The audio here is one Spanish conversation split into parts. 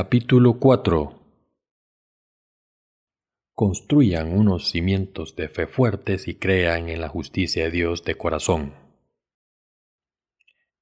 Capítulo 4 Construyan unos cimientos de fe fuertes y crean en la justicia de Dios de corazón.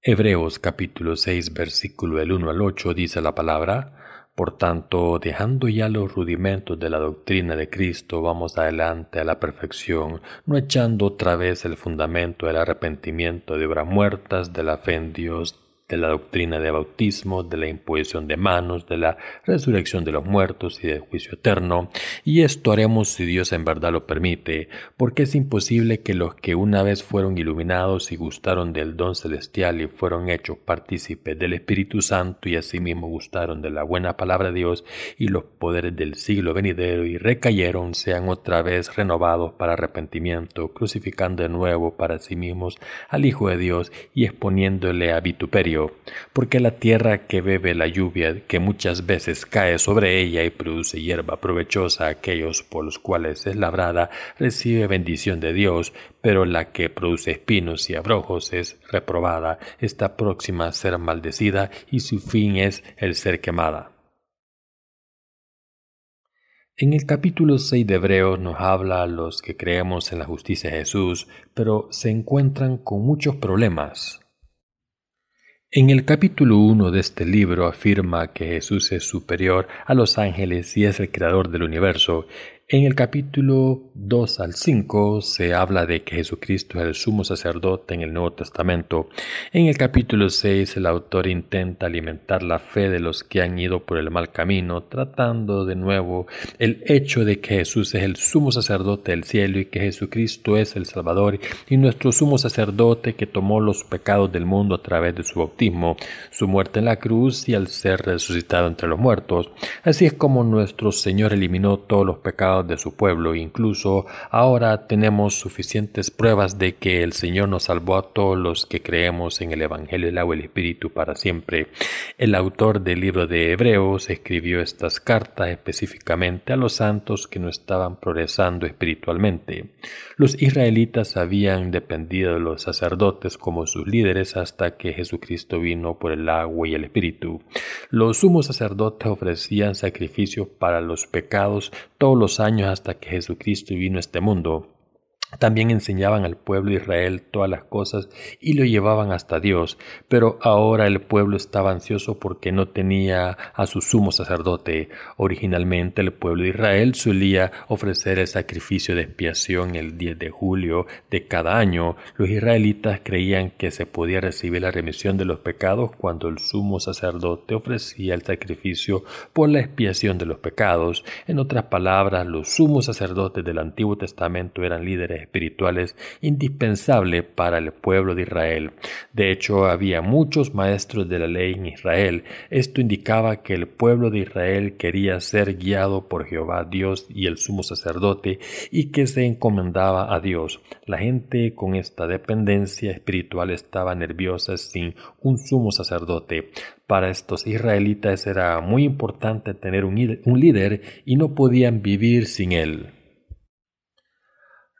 Hebreos capítulo 6 versículo del 1 al 8 dice la palabra, Por tanto, dejando ya los rudimentos de la doctrina de Cristo, vamos adelante a la perfección, no echando otra vez el fundamento del arrepentimiento de obras muertas, de la fe en Dios, de la doctrina de bautismo, de la imposición de manos, de la resurrección de los muertos y del juicio eterno, y esto haremos si Dios en verdad lo permite, porque es imposible que los que una vez fueron iluminados y gustaron del don celestial y fueron hechos partícipes del Espíritu Santo y asimismo gustaron de la buena palabra de Dios y los poderes del siglo venidero y recayeron, sean otra vez renovados para arrepentimiento, crucificando de nuevo para sí mismos al Hijo de Dios y exponiéndole a vituperio porque la tierra que bebe la lluvia, que muchas veces cae sobre ella y produce hierba provechosa a aquellos por los cuales es labrada, recibe bendición de Dios, pero la que produce espinos y abrojos es reprobada, está próxima a ser maldecida y su fin es el ser quemada. En el capítulo 6 de Hebreos nos habla a los que creemos en la justicia de Jesús, pero se encuentran con muchos problemas. En el capítulo 1 de este libro afirma que Jesús es superior a los ángeles y es el creador del universo, en el capítulo 2 al 5 se habla de que Jesucristo es el sumo sacerdote en el Nuevo Testamento. En el capítulo 6 el autor intenta alimentar la fe de los que han ido por el mal camino, tratando de nuevo el hecho de que Jesús es el sumo sacerdote del cielo y que Jesucristo es el Salvador y nuestro sumo sacerdote que tomó los pecados del mundo a través de su bautismo, su muerte en la cruz y al ser resucitado entre los muertos. Así es como nuestro Señor eliminó todos los pecados de su pueblo. Incluso ahora tenemos suficientes pruebas de que el Señor nos salvó a todos los que creemos en el Evangelio del agua y el Espíritu para siempre. El autor del libro de Hebreos escribió estas cartas específicamente a los santos que no estaban progresando espiritualmente. Los israelitas habían dependido de los sacerdotes como sus líderes hasta que Jesucristo vino por el agua y el Espíritu. Los sumos sacerdotes ofrecían sacrificios para los pecados todos los años hasta que Jesucristo vino a este mundo. También enseñaban al pueblo de Israel todas las cosas y lo llevaban hasta Dios, pero ahora el pueblo estaba ansioso porque no tenía a su sumo sacerdote. Originalmente el pueblo de Israel solía ofrecer el sacrificio de expiación el 10 de julio de cada año. Los israelitas creían que se podía recibir la remisión de los pecados cuando el sumo sacerdote ofrecía el sacrificio por la expiación de los pecados. En otras palabras, los sumos sacerdotes del Antiguo Testamento eran líderes espirituales indispensable para el pueblo de Israel. De hecho, había muchos maestros de la ley en Israel. Esto indicaba que el pueblo de Israel quería ser guiado por Jehová Dios y el sumo sacerdote y que se encomendaba a Dios. La gente con esta dependencia espiritual estaba nerviosa sin un sumo sacerdote. Para estos israelitas era muy importante tener un, líder y no podían vivir sin él.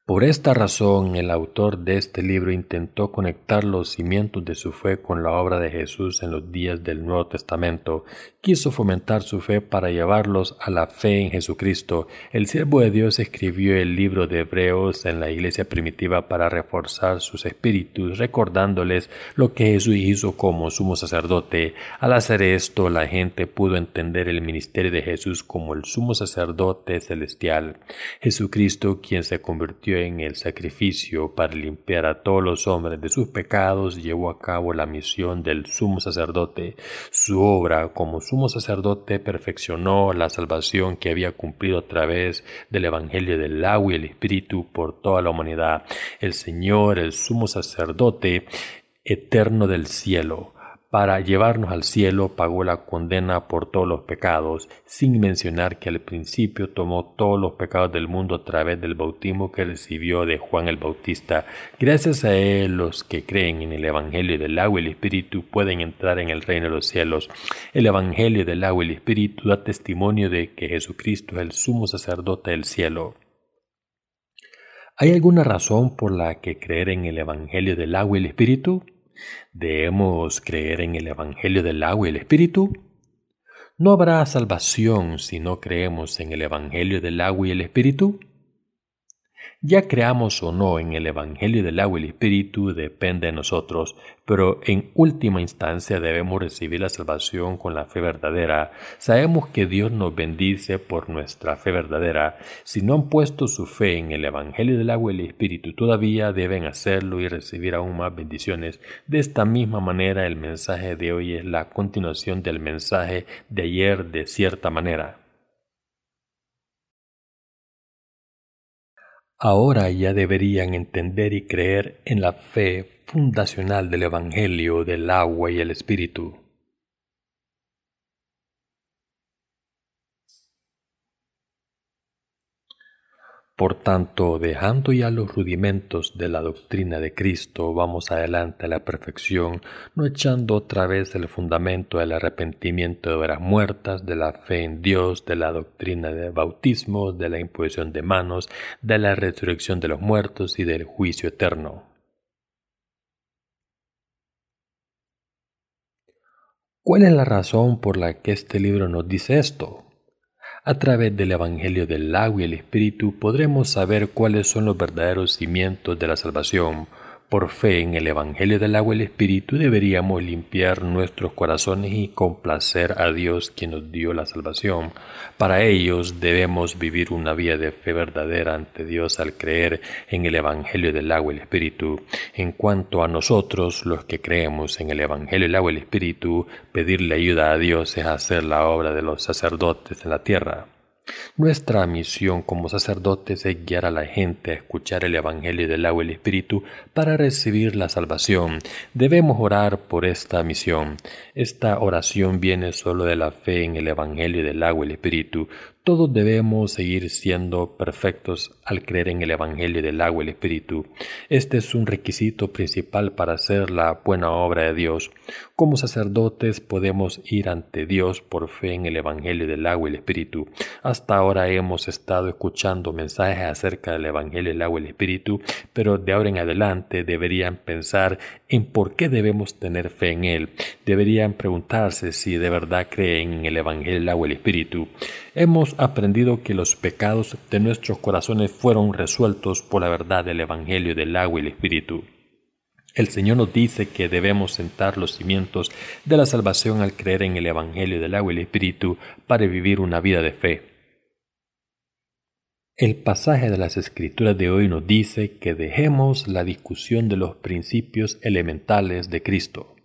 Por esta razón, el autor de este libro intentó conectar los cimientos de su fe con la obra de Jesús en los días del Nuevo Testamento. Quiso fomentar su fe para llevarlos a la fe en Jesucristo. El siervo de Dios escribió el libro de Hebreos en la iglesia primitiva para reforzar sus espíritus, recordándoles lo que Jesús hizo como sumo sacerdote. Al hacer esto, la gente pudo entender el ministerio de Jesús como el sumo sacerdote celestial. Jesucristo, quien se convirtió en el sacrificio para limpiar a todos los hombres de sus pecados, llevó a cabo la misión del sumo sacerdote. Su obra como sumo sacerdote perfeccionó la salvación que había cumplido a través del Evangelio del agua y el Espíritu por toda la humanidad. El Señor, el sumo sacerdote eterno del cielo, para llevarnos al cielo pagó la condena por todos los pecados, sin mencionar que al principio tomó todos los pecados del mundo a través del bautismo que recibió de Juan el Bautista. Gracias a él los que creen en el Evangelio del agua y el Espíritu pueden entrar en el reino de los cielos. El Evangelio del agua y el Espíritu da testimonio de que Jesucristo es el sumo sacerdote del cielo. ¿Hay alguna razón por la que creer en el Evangelio del agua y el Espíritu? ¿Debemos creer en el Evangelio del agua y el Espíritu? ¿No habrá salvación si no creemos en el Evangelio del agua y el Espíritu? Ya creamos o no en el Evangelio del agua y el Espíritu depende de nosotros, pero en última instancia debemos recibir la salvación con la fe verdadera. Sabemos que Dios nos bendice por nuestra fe verdadera. Si no han puesto su fe en el Evangelio del agua y el Espíritu, todavía deben hacerlo y recibir aún más bendiciones. De esta misma manera, el mensaje de hoy es la continuación del mensaje de ayer de cierta manera. Ahora ya deberían entender y creer en la fe fundacional del Evangelio del agua y el Espíritu. Por tanto, dejando ya los rudimentos de la doctrina de Cristo, vamos adelante a la perfección, no echando otra vez el fundamento del arrepentimiento de obras muertas, de la fe en Dios, de la doctrina del bautismo, de la imposición de manos, de la resurrección de los muertos y del juicio eterno. ¿Cuál es la razón por la que este libro nos dice esto? A través del Evangelio del agua y el Espíritu podremos saber cuáles son los verdaderos cimientos de la salvación, por fe en el Evangelio del agua y el Espíritu deberíamos limpiar nuestros corazones y complacer a Dios quien nos dio la salvación. Para ellos debemos vivir una vida de fe verdadera ante Dios al creer en el Evangelio del agua y el Espíritu. En cuanto a nosotros, los que creemos en el Evangelio del agua y el Espíritu, pedirle ayuda a Dios es hacer la obra de los sacerdotes en la tierra. Nuestra misión como sacerdotes es guiar a la gente a escuchar el Evangelio del agua y el Espíritu para recibir la salvación. Debemos orar por esta misión. Esta oración viene solo de la fe en el Evangelio del agua y el Espíritu. Todos debemos seguir siendo perfectos al creer en el Evangelio del agua y el Espíritu. Este es un requisito principal para hacer la buena obra de Dios. Como sacerdotes podemos ir ante Dios por fe en el Evangelio del agua y el Espíritu. Hasta ahora hemos estado escuchando mensajes acerca del Evangelio del agua y el Espíritu, pero de ahora en adelante deberían pensar en por qué debemos tener fe en Él. Deberían preguntarse si de verdad creen en el Evangelio del agua y el Espíritu. Hemos aprendido que los pecados de nuestros corazones fueron resueltos por la verdad del Evangelio del agua y el Espíritu. El Señor nos dice que debemos sentar los cimientos de la salvación al creer en el Evangelio del agua y el Espíritu para vivir una vida de fe. El pasaje de las Escrituras de hoy nos dice que dejemos la discusión de los principios elementales de Cristo.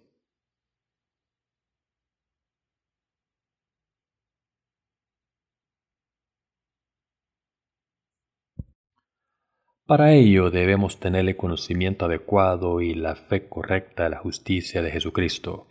Para ello debemos tener el conocimiento adecuado y la fe correcta de la justicia de Jesucristo.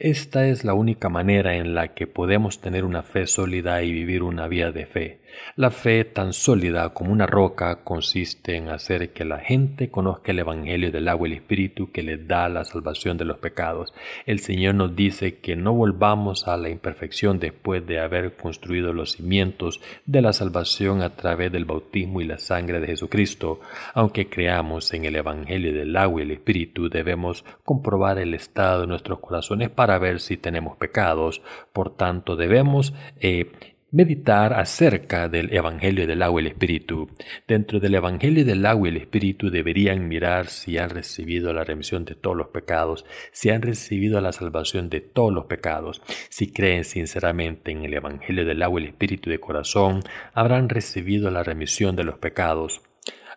Esta es la única manera en la que podemos tener una fe sólida y vivir una vida de fe. La fe tan sólida como una roca consiste en hacer que la gente conozca el Evangelio del agua y el Espíritu que les da la salvación de los pecados. El Señor nos dice que no volvamos a la imperfección después de haber construido los cimientos de la salvación a través del bautismo y la sangre de Jesucristo. Aunque creamos en el Evangelio del agua y el Espíritu, debemos comprobar el estado de nuestros corazones para ver si tenemos pecados. Por tanto, debemos eh, meditar acerca del Evangelio del agua y el Espíritu. Dentro del Evangelio del agua y el Espíritu deberían mirar si han recibido la remisión de todos los pecados, si han recibido la salvación de todos los pecados. Si creen sinceramente en el Evangelio del agua y el Espíritu de corazón, habrán recibido la remisión de los pecados.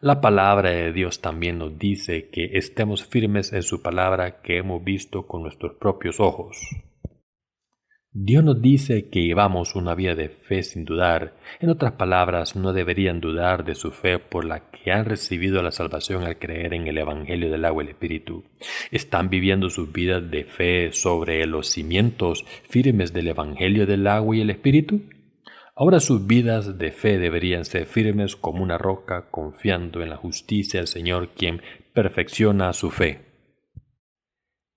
La palabra de Dios también nos dice que estemos firmes en su palabra que hemos visto con nuestros propios ojos. Dios nos dice que llevamos una vida de fe sin dudar. En otras palabras, no deberían dudar de su fe por la que han recibido la salvación al creer en el Evangelio del agua y el Espíritu. Están viviendo sus vidas de fe sobre los cimientos firmes del Evangelio del agua y el Espíritu. Ahora sus vidas de fe deberían ser firmes como una roca, confiando en la justicia del Señor, quien perfecciona su fe.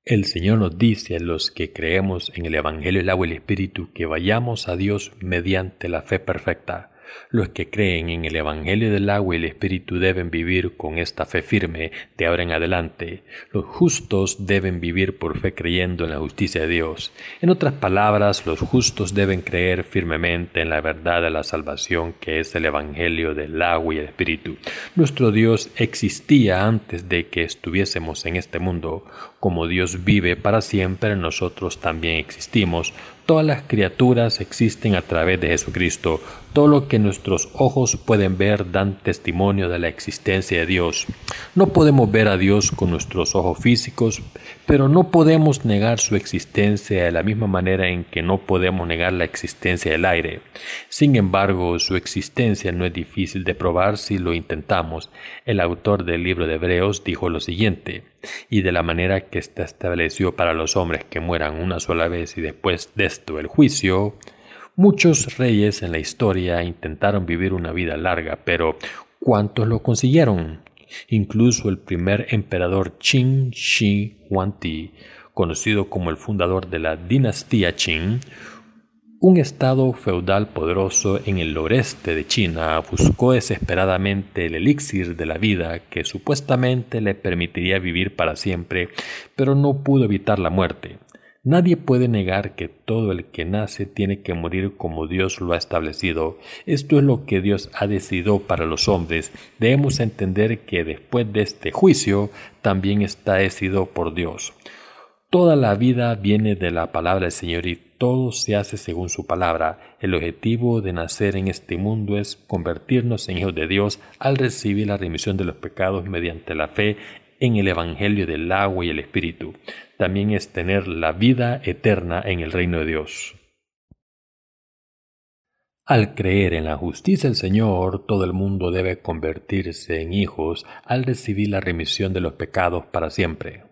El Señor nos dice a los que creemos en el Evangelio, el agua y el Espíritu que vayamos a Dios mediante la fe perfecta. Los que creen en el Evangelio del agua y el Espíritu deben vivir con esta fe firme de ahora en adelante. Los justos deben vivir por fe creyendo en la justicia de Dios. En otras palabras, los justos deben creer firmemente en la verdad de la salvación que es el Evangelio del agua y el Espíritu. Nuestro Dios existía antes de que estuviésemos en este mundo. Como Dios vive para siempre, nosotros también existimos Todas las criaturas existen a través de Jesucristo. Todo lo que nuestros ojos pueden ver dan testimonio de la existencia de Dios. No podemos ver a Dios con nuestros ojos físicos, pero no podemos negar su existencia de la misma manera en que no podemos negar la existencia del aire. Sin embargo, su existencia no es difícil de probar si lo intentamos. El autor del libro de Hebreos dijo lo siguiente y de la manera que está establecido para los hombres que mueran una sola vez y después de esto el juicio, muchos reyes en la historia intentaron vivir una vida larga, pero ¿cuántos lo consiguieron? Incluso el primer emperador Qin Shi Huangdi, conocido como el fundador de la dinastía Qin, un estado feudal poderoso en el noreste de China buscó desesperadamente el elixir de la vida que supuestamente le permitiría vivir para siempre, pero no pudo evitar la muerte. Nadie puede negar que todo el que nace tiene que morir como Dios lo ha establecido. Esto es lo que Dios ha decidido para los hombres. Debemos entender que después de este juicio también está decidido por Dios. Toda la vida viene de la palabra del Señor y todo se hace según su palabra. El objetivo de nacer en este mundo es convertirnos en hijos de Dios al recibir la remisión de los pecados mediante la fe en el Evangelio del agua y el Espíritu. También es tener la vida eterna en el reino de Dios. Al creer en la justicia del Señor, todo el mundo debe convertirse en hijos al recibir la remisión de los pecados para siempre.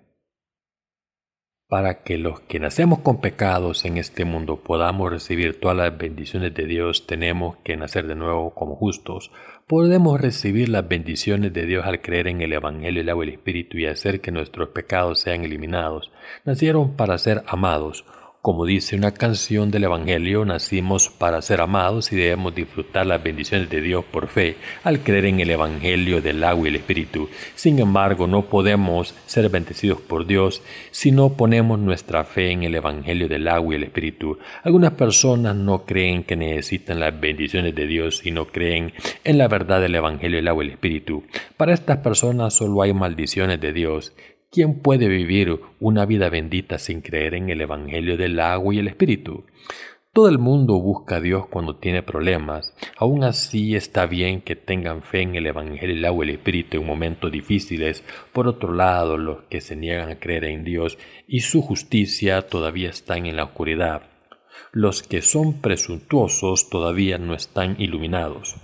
Para que los que nacemos con pecados en este mundo podamos recibir todas las bendiciones de Dios, tenemos que nacer de nuevo como justos. Podemos recibir las bendiciones de Dios al creer en el Evangelio, el agua y el Espíritu y hacer que nuestros pecados sean eliminados. Nacieron para ser amados. Como dice una canción del Evangelio, nacimos para ser amados y debemos disfrutar las bendiciones de Dios por fe al creer en el Evangelio del agua y el Espíritu. Sin embargo, no podemos ser bendecidos por Dios si no ponemos nuestra fe en el Evangelio del agua y el Espíritu. Algunas personas no creen que necesitan las bendiciones de Dios y no creen en la verdad del Evangelio del agua y el Espíritu. Para estas personas solo hay maldiciones de Dios ¿Quién puede vivir una vida bendita sin creer en el Evangelio del agua y el Espíritu? Todo el mundo busca a Dios cuando tiene problemas. Aún así está bien que tengan fe en el Evangelio del agua y el Espíritu en momentos difíciles. Por otro lado, los que se niegan a creer en Dios y su justicia todavía están en la oscuridad. Los que son presuntuosos todavía no están iluminados.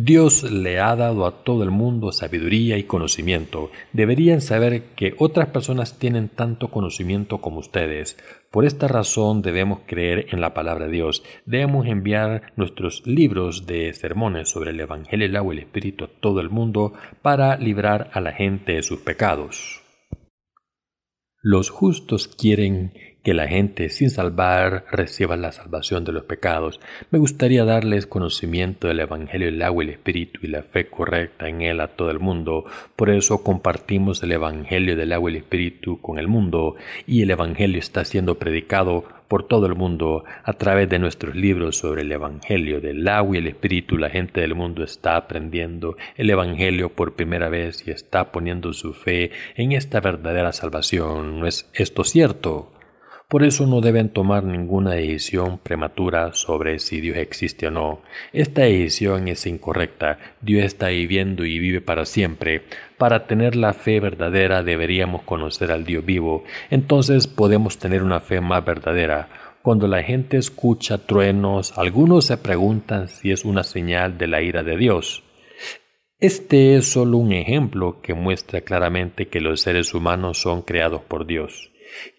Dios le ha dado a todo el mundo sabiduría y conocimiento. Deberían saber que otras personas tienen tanto conocimiento como ustedes. Por esta razón debemos creer en la palabra de Dios. Debemos enviar nuestros libros de sermones sobre el Evangelio, el agua y el Espíritu a todo el mundo para librar a la gente de sus pecados. Los justos quieren que la gente sin salvar reciba la salvación de los pecados. Me gustaría darles conocimiento del Evangelio del agua y el Espíritu y la fe correcta en él a todo el mundo. Por eso compartimos el Evangelio del agua y el Espíritu con el mundo y el Evangelio está siendo predicado por todo el mundo a través de nuestros libros sobre el Evangelio del agua y el Espíritu. La gente del mundo está aprendiendo el Evangelio por primera vez y está poniendo su fe en esta verdadera salvación. ¿No es esto cierto? Por eso no deben tomar ninguna decisión prematura sobre si Dios existe o no. Esta decisión es incorrecta. Dios está viviendo y vive para siempre. Para tener la fe verdadera deberíamos conocer al Dios vivo. Entonces podemos tener una fe más verdadera. Cuando la gente escucha truenos, algunos se preguntan si es una señal de la ira de Dios. Este es solo un ejemplo que muestra claramente que los seres humanos son creados por Dios.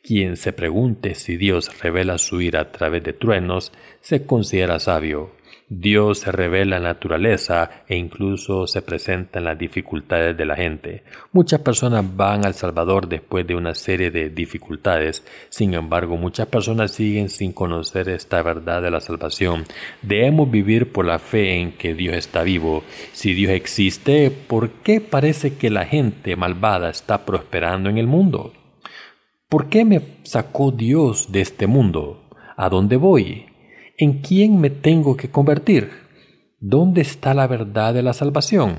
Quien se pregunte si Dios revela su ira a través de truenos se considera sabio. Dios se revela en la naturaleza e incluso se presenta en las dificultades de la gente. Muchas personas van al Salvador después de una serie de dificultades. Sin embargo, muchas personas siguen sin conocer esta verdad de la salvación. Debemos vivir por la fe en que Dios está vivo. Si Dios existe, ¿por qué parece que la gente malvada está prosperando en el mundo? ¿Por qué me sacó Dios de este mundo? ¿A dónde voy? ¿En quién me tengo que convertir? ¿Dónde está la verdad de la salvación?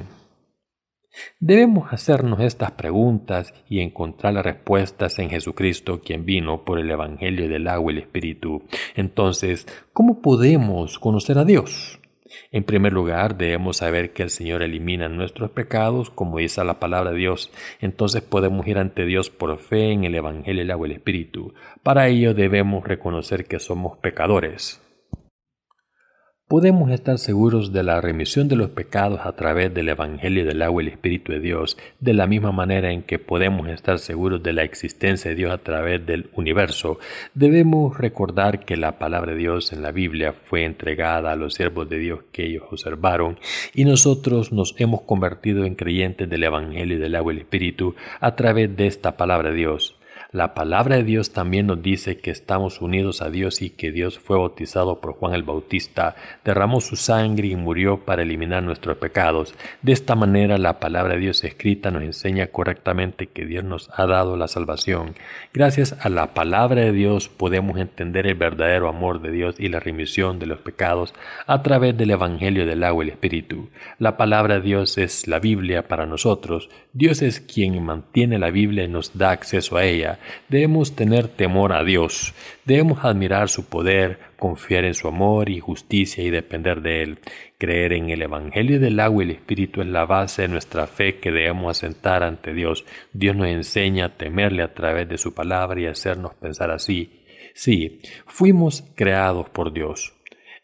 Debemos hacernos estas preguntas y encontrar las respuestas en Jesucristo, quien vino por el Evangelio del agua y el Espíritu. Entonces, ¿cómo podemos conocer a Dios? En primer lugar, debemos saber que el Señor elimina nuestros pecados, como dice la palabra de Dios. Entonces podemos ir ante Dios por fe en el Evangelio del agua y el Espíritu. Para ello debemos reconocer que somos pecadores podemos estar seguros de la remisión de los pecados a través del Evangelio del agua y el Espíritu de Dios, de la misma manera en que podemos estar seguros de la existencia de Dios a través del universo. Debemos recordar que la palabra de Dios en la Biblia fue entregada a los siervos de Dios que ellos observaron y nosotros nos hemos convertido en creyentes del Evangelio del agua y el Espíritu a través de esta palabra de Dios. La palabra de Dios también nos dice que estamos unidos a Dios y que Dios fue bautizado por Juan el Bautista, derramó su sangre y murió para eliminar nuestros pecados. De esta manera la palabra de Dios escrita nos enseña correctamente que Dios nos ha dado la salvación. Gracias a la palabra de Dios podemos entender el verdadero amor de Dios y la remisión de los pecados a través del Evangelio del agua y el Espíritu. La palabra de Dios es la Biblia para nosotros. Dios es quien mantiene la Biblia y nos da acceso a ella. Debemos tener temor a Dios, debemos admirar su poder, confiar en su amor y justicia y depender de Él. Creer en el Evangelio del agua y el Espíritu es la base de nuestra fe que debemos asentar ante Dios. Dios nos enseña a temerle a través de su palabra y hacernos pensar así. Sí, fuimos creados por Dios.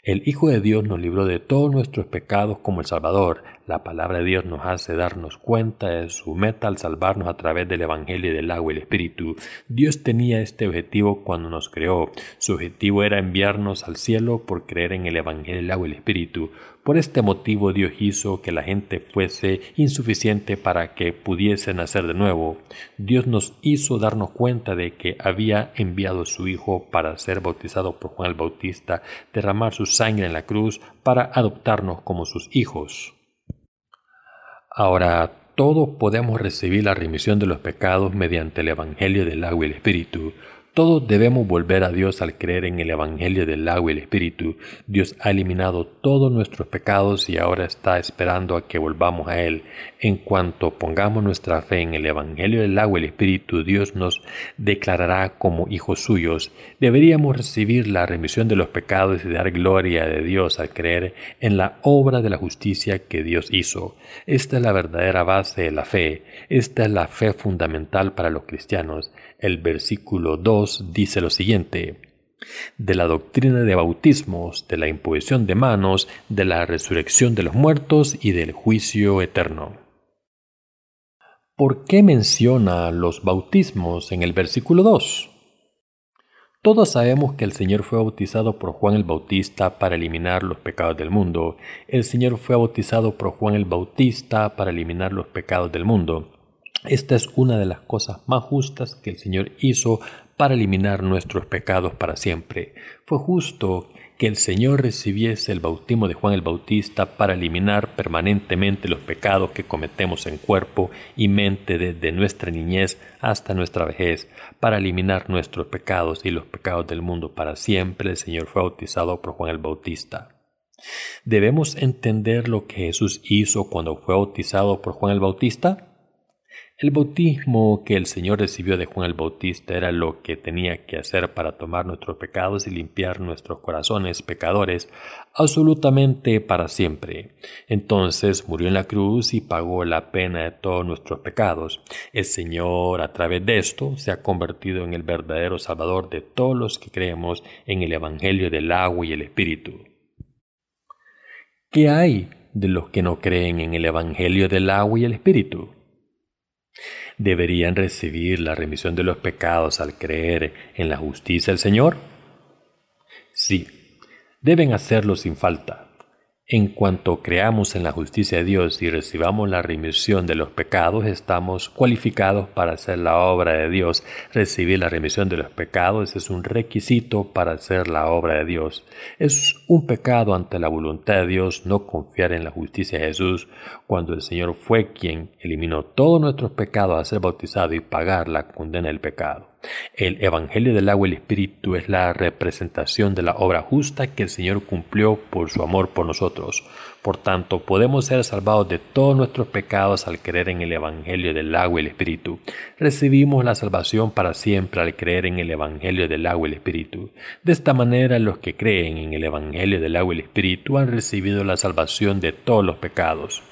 El Hijo de Dios nos libró de todos nuestros pecados como el Salvador. La palabra de Dios nos hace darnos cuenta de su meta al salvarnos a través del Evangelio del agua y el Espíritu. Dios tenía este objetivo cuando nos creó. Su objetivo era enviarnos al cielo por creer en el Evangelio del agua y el Espíritu. Por este motivo Dios hizo que la gente fuese insuficiente para que pudiese nacer de nuevo. Dios nos hizo darnos cuenta de que había enviado a su Hijo para ser bautizado por Juan el Bautista, derramar su sangre en la cruz para adoptarnos como sus hijos. Ahora todos podemos recibir la remisión de los pecados mediante el Evangelio del agua y el Espíritu. Todos debemos volver a Dios al creer en el Evangelio del agua y el Espíritu. Dios ha eliminado todos nuestros pecados y ahora está esperando a que volvamos a Él. En cuanto pongamos nuestra fe en el Evangelio del agua y el Espíritu, Dios nos declarará como hijos suyos. Deberíamos recibir la remisión de los pecados y dar gloria de Dios al creer en la obra de la justicia que Dios hizo. Esta es la verdadera base de la fe. Esta es la fe fundamental para los cristianos. El versículo 2 dice lo siguiente, de la doctrina de bautismos, de la imposición de manos, de la resurrección de los muertos y del juicio eterno. ¿Por qué menciona los bautismos en el versículo 2? Todos sabemos que el Señor fue bautizado por Juan el Bautista para eliminar los pecados del mundo. El Señor fue bautizado por Juan el Bautista para eliminar los pecados del mundo. Esta es una de las cosas más justas que el Señor hizo para eliminar nuestros pecados para siempre. Fue justo que el Señor recibiese el bautismo de Juan el Bautista para eliminar permanentemente los pecados que cometemos en cuerpo y mente desde nuestra niñez hasta nuestra vejez, para eliminar nuestros pecados y los pecados del mundo para siempre. El Señor fue bautizado por Juan el Bautista. ¿Debemos entender lo que Jesús hizo cuando fue bautizado por Juan el Bautista? El bautismo que el Señor recibió de Juan el Bautista era lo que tenía que hacer para tomar nuestros pecados y limpiar nuestros corazones pecadores absolutamente para siempre. Entonces murió en la cruz y pagó la pena de todos nuestros pecados. El Señor a través de esto se ha convertido en el verdadero Salvador de todos los que creemos en el Evangelio del agua y el Espíritu. ¿Qué hay de los que no creen en el Evangelio del agua y el Espíritu? Deberían recibir la remisión de los pecados al creer en la justicia del Señor? Sí, deben hacerlo sin falta. En cuanto creamos en la justicia de Dios y recibamos la remisión de los pecados, estamos cualificados para hacer la obra de Dios. Recibir la remisión de los pecados es un requisito para hacer la obra de Dios. Es un pecado ante la voluntad de Dios no confiar en la justicia de Jesús cuando el Señor fue quien eliminó todos nuestros pecados a ser bautizado y pagar la condena del pecado. El Evangelio del agua y el Espíritu es la representación de la obra justa que el Señor cumplió por su amor por nosotros. Por tanto, podemos ser salvados de todos nuestros pecados al creer en el Evangelio del agua y el Espíritu. Recibimos la salvación para siempre al creer en el Evangelio del agua y el Espíritu. De esta manera, los que creen en el Evangelio del agua y el Espíritu han recibido la salvación de todos los pecados.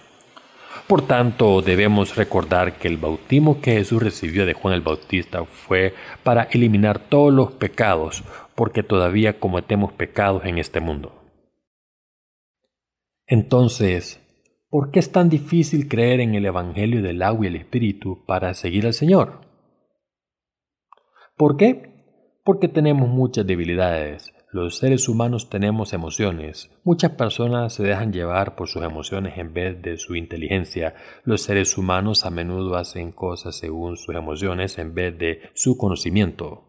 Por tanto, debemos recordar que el bautismo que Jesús recibió de Juan el Bautista fue para eliminar todos los pecados, porque todavía cometemos pecados en este mundo. Entonces, ¿por qué es tan difícil creer en el Evangelio del agua y el Espíritu para seguir al Señor? ¿Por qué? Porque tenemos muchas debilidades, los seres humanos tenemos emociones. Muchas personas se dejan llevar por sus emociones en vez de su inteligencia. Los seres humanos a menudo hacen cosas según sus emociones en vez de su conocimiento.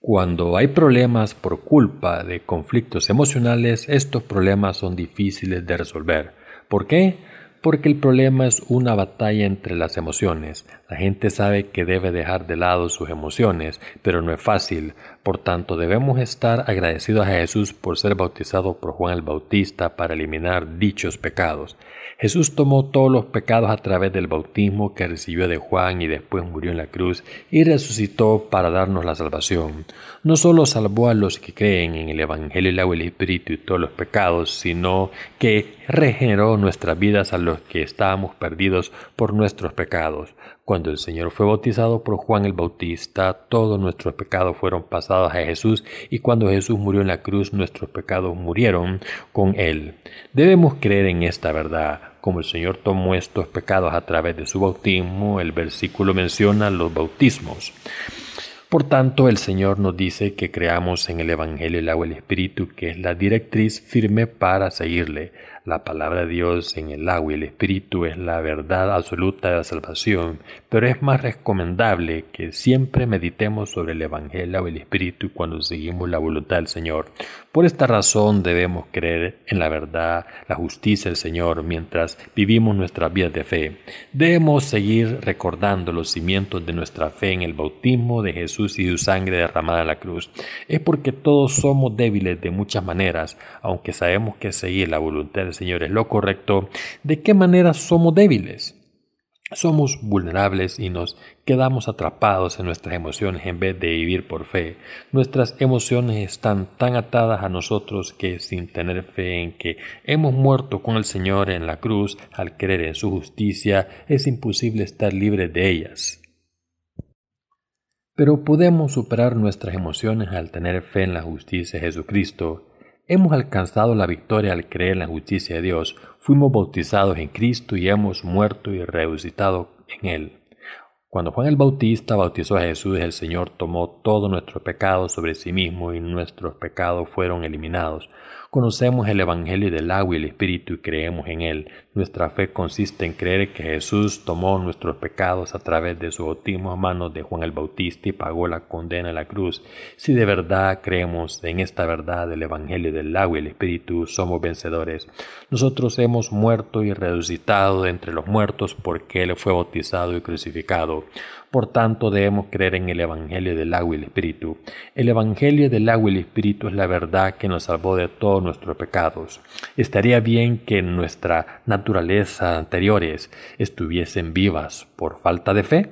Cuando hay problemas por culpa de conflictos emocionales, estos problemas son difíciles de resolver. ¿Por qué? Porque el problema es una batalla entre las emociones. La gente sabe que debe dejar de lado sus emociones, pero no es fácil. Por tanto, debemos estar agradecidos a Jesús por ser bautizado por Juan el Bautista para eliminar dichos pecados. Jesús tomó todos los pecados a través del bautismo que recibió de Juan y después murió en la cruz y resucitó para darnos la salvación. No solo salvó a los que creen en el Evangelio, el agua el Espíritu y todos los pecados, sino que regeneró nuestras vidas a los que estábamos perdidos por nuestros pecados. Cuando el Señor fue bautizado por Juan el Bautista, todos nuestros pecados fueron pasados a Jesús y cuando Jesús murió en la cruz, nuestros pecados murieron con Él. Debemos creer en esta verdad. Como el Señor tomó estos pecados a través de su bautismo, el versículo menciona los bautismos. Por tanto, el Señor nos dice que creamos en el Evangelio el agua y el Espíritu, que es la directriz firme para seguirle. La palabra de Dios en el agua y el Espíritu es la verdad absoluta de la salvación, pero es más recomendable que siempre meditemos sobre el Evangelio el Espíritu cuando seguimos la voluntad del Señor. Por esta razón debemos creer en la verdad, la justicia del Señor mientras vivimos nuestras vidas de fe. Debemos seguir recordando los cimientos de nuestra fe en el bautismo de Jesús y su sangre derramada en la cruz. Es porque todos somos débiles de muchas maneras, aunque sabemos que seguir la voluntad del Señor es lo correcto, ¿de qué manera somos débiles? Somos vulnerables y nos quedamos atrapados en nuestras emociones en vez de vivir por fe. Nuestras emociones están tan atadas a nosotros que sin tener fe en que hemos muerto con el Señor en la cruz al creer en su justicia, es imposible estar libres de ellas. Pero podemos superar nuestras emociones al tener fe en la justicia de Jesucristo Hemos alcanzado la victoria al creer en la justicia de Dios, fuimos bautizados en Cristo y hemos muerto y resucitado en Él. Cuando Juan el Bautista bautizó a Jesús, el Señor tomó todo nuestro pecado sobre sí mismo y nuestros pecados fueron eliminados. Conocemos el Evangelio del agua y el Espíritu y creemos en él. Nuestra fe consiste en creer que Jesús tomó nuestros pecados a través de su bautismo a manos de Juan el Bautista y pagó la condena en la cruz. Si de verdad creemos en esta verdad del Evangelio del agua y el Espíritu, somos vencedores. Nosotros hemos muerto y resucitado entre los muertos porque Él fue bautizado y crucificado. Por tanto, debemos creer en el Evangelio del agua y el Espíritu. El Evangelio del agua y el Espíritu es la verdad que nos salvó de todos nuestros pecados. Estaría bien que nuestra naturaleza anteriores estuviesen vivas por falta de fe.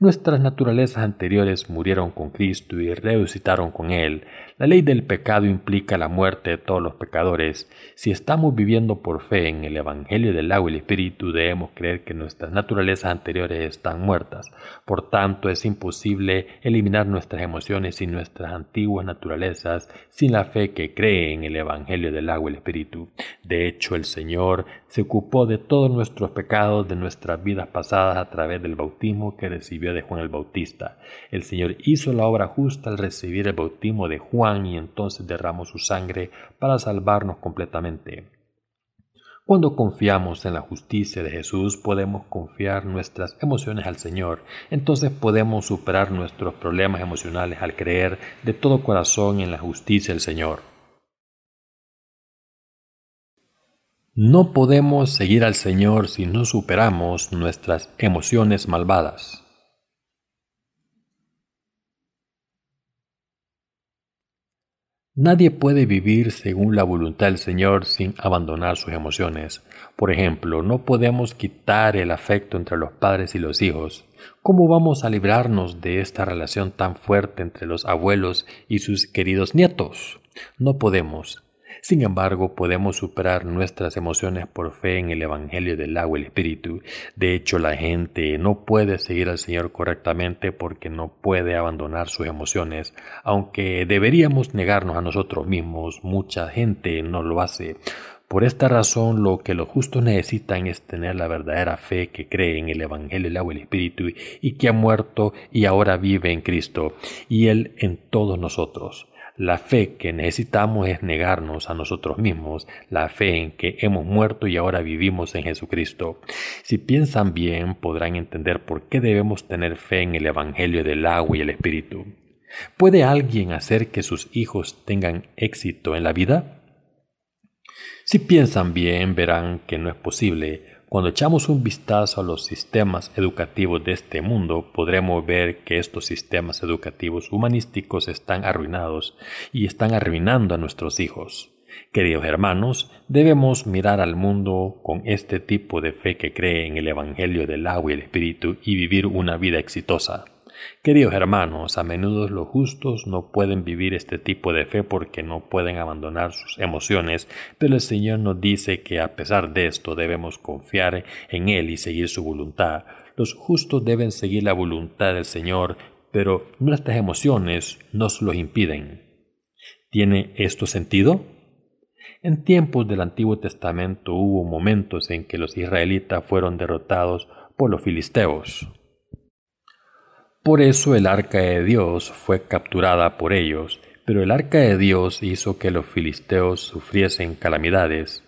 Nuestras naturalezas anteriores murieron con Cristo y resucitaron con Él. La ley del pecado implica la muerte de todos los pecadores. Si estamos viviendo por fe en el Evangelio del agua y el Espíritu, debemos creer que nuestras naturalezas anteriores están muertas. Por tanto, es imposible eliminar nuestras emociones y nuestras antiguas naturalezas sin la fe que cree en el Evangelio del agua y el Espíritu. De hecho, el Señor se ocupó de todos nuestros pecados de nuestras vidas pasadas a través del bautismo que recibió de Juan el Bautista. El Señor hizo la obra justa al recibir el bautismo de Juan y entonces derramó su sangre para salvarnos completamente. Cuando confiamos en la justicia de Jesús, podemos confiar nuestras emociones al Señor. Entonces podemos superar nuestros problemas emocionales al creer de todo corazón en la justicia del Señor. No podemos seguir al Señor si no superamos nuestras emociones malvadas. Nadie puede vivir según la voluntad del Señor sin abandonar sus emociones. Por ejemplo, no podemos quitar el afecto entre los padres y los hijos. ¿Cómo vamos a librarnos de esta relación tan fuerte entre los abuelos y sus queridos nietos? No podemos. Sin embargo, podemos superar nuestras emociones por fe en el Evangelio del agua y el Espíritu. De hecho, la gente no puede seguir al Señor correctamente porque no puede abandonar sus emociones. Aunque deberíamos negarnos a nosotros mismos, mucha gente no lo hace. Por esta razón, lo que los justos necesitan es tener la verdadera fe que cree en el Evangelio del agua y el Espíritu y que ha muerto y ahora vive en Cristo y Él en todos nosotros. La fe que necesitamos es negarnos a nosotros mismos, la fe en que hemos muerto y ahora vivimos en Jesucristo. Si piensan bien, podrán entender por qué debemos tener fe en el Evangelio del agua y el Espíritu. ¿Puede alguien hacer que sus hijos tengan éxito en la vida? Si piensan bien, verán que no es posible, cuando echamos un vistazo a los sistemas educativos de este mundo, podremos ver que estos sistemas educativos humanísticos están arruinados y están arruinando a nuestros hijos. Queridos hermanos, debemos mirar al mundo con este tipo de fe que cree en el Evangelio del agua y el Espíritu y vivir una vida exitosa. Queridos hermanos, a menudo los justos no pueden vivir este tipo de fe porque no pueden abandonar sus emociones, pero el Señor nos dice que a pesar de esto debemos confiar en Él y seguir su voluntad. Los justos deben seguir la voluntad del Señor, pero nuestras emociones nos lo impiden. ¿Tiene esto sentido? En tiempos del Antiguo Testamento hubo momentos en que los israelitas fueron derrotados por los filisteos. Por eso el arca de Dios fue capturada por ellos, pero el arca de Dios hizo que los filisteos sufriesen calamidades.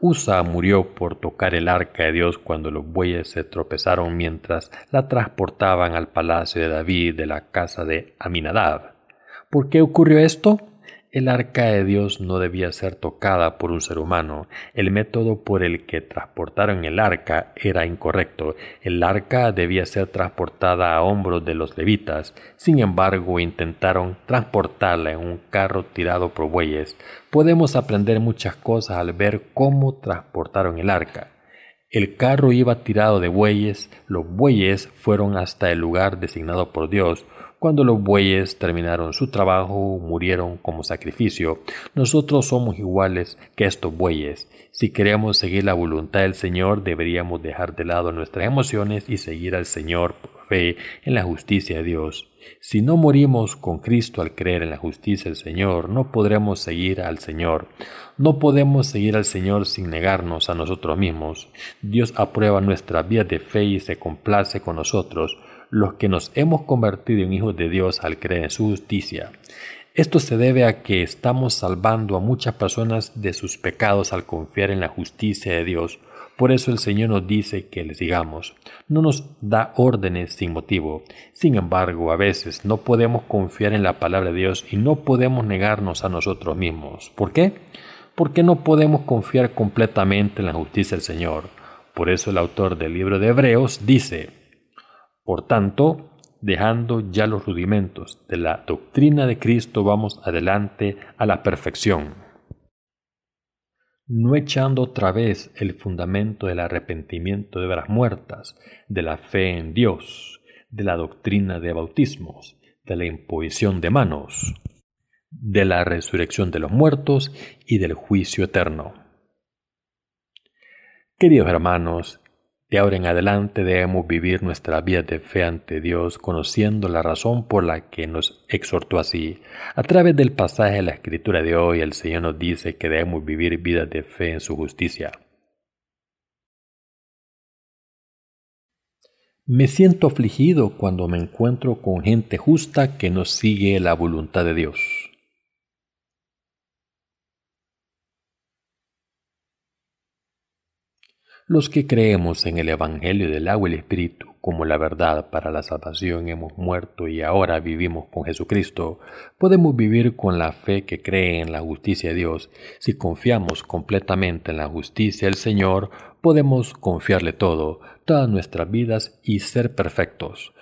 Usa murió por tocar el arca de Dios cuando los bueyes se tropezaron mientras la transportaban al palacio de David de la casa de Aminadab. ¿Por qué ocurrió esto? El arca de Dios no debía ser tocada por un ser humano. El método por el que transportaron el arca era incorrecto. El arca debía ser transportada a hombros de los levitas. Sin embargo, intentaron transportarla en un carro tirado por bueyes. Podemos aprender muchas cosas al ver cómo transportaron el arca. El carro iba tirado de bueyes, los bueyes fueron hasta el lugar designado por Dios, cuando los bueyes terminaron su trabajo, murieron como sacrificio. Nosotros somos iguales que estos bueyes. Si queremos seguir la voluntad del Señor, deberíamos dejar de lado nuestras emociones y seguir al Señor por fe en la justicia de Dios. Si no morimos con Cristo al creer en la justicia del Señor, no podremos seguir al Señor. No podemos seguir al Señor sin negarnos a nosotros mismos. Dios aprueba nuestra vida de fe y se complace con nosotros los que nos hemos convertido en hijos de Dios al creer en su justicia. Esto se debe a que estamos salvando a muchas personas de sus pecados al confiar en la justicia de Dios. Por eso el Señor nos dice que les digamos. No nos da órdenes sin motivo. Sin embargo, a veces no podemos confiar en la palabra de Dios y no podemos negarnos a nosotros mismos. ¿Por qué? Porque no podemos confiar completamente en la justicia del Señor. Por eso el autor del libro de Hebreos dice, por tanto, dejando ya los rudimentos de la doctrina de Cristo, vamos adelante a la perfección, no echando otra vez el fundamento del arrepentimiento de obras muertas, de la fe en Dios, de la doctrina de bautismos, de la imposición de manos, de la resurrección de los muertos y del juicio eterno. Queridos hermanos, de ahora en adelante debemos vivir nuestra vida de fe ante Dios conociendo la razón por la que nos exhortó así. A través del pasaje de la escritura de hoy, el Señor nos dice que debemos vivir vidas de fe en su justicia. Me siento afligido cuando me encuentro con gente justa que no sigue la voluntad de Dios. Los que creemos en el Evangelio del agua y el Espíritu como la verdad para la salvación hemos muerto y ahora vivimos con Jesucristo, podemos vivir con la fe que cree en la justicia de Dios. Si confiamos completamente en la justicia del Señor, podemos confiarle todo, todas nuestras vidas y ser perfectos.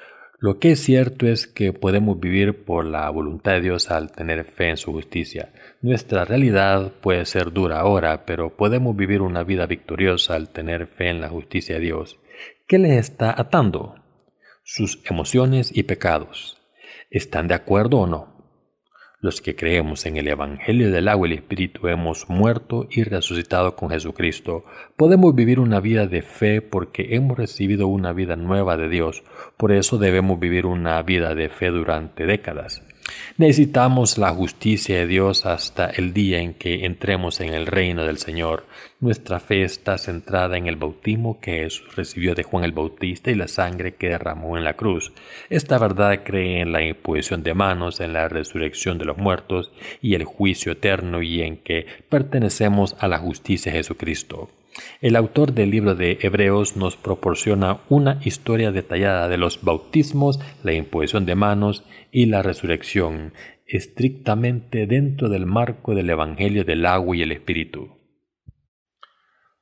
Lo que es cierto es que podemos vivir por la voluntad de Dios al tener fe en su justicia. Nuestra realidad puede ser dura ahora, pero podemos vivir una vida victoriosa al tener fe en la justicia de Dios. ¿Qué les está atando? Sus emociones y pecados. ¿Están de acuerdo o no? Los que creemos en el Evangelio del agua y el Espíritu hemos muerto y resucitado con Jesucristo. Podemos vivir una vida de fe porque hemos recibido una vida nueva de Dios. Por eso debemos vivir una vida de fe durante décadas. Necesitamos la justicia de Dios hasta el día en que entremos en el reino del Señor. Nuestra fe está centrada en el bautismo que Jesús recibió de Juan el Bautista y la sangre que derramó en la cruz. Esta verdad cree en la imposición de manos, en la resurrección de los muertos y el juicio eterno y en que pertenecemos a la justicia de Jesucristo. El autor del libro de Hebreos nos proporciona una historia detallada de los bautismos, la imposición de manos y la resurrección, estrictamente dentro del marco del Evangelio del agua y el Espíritu.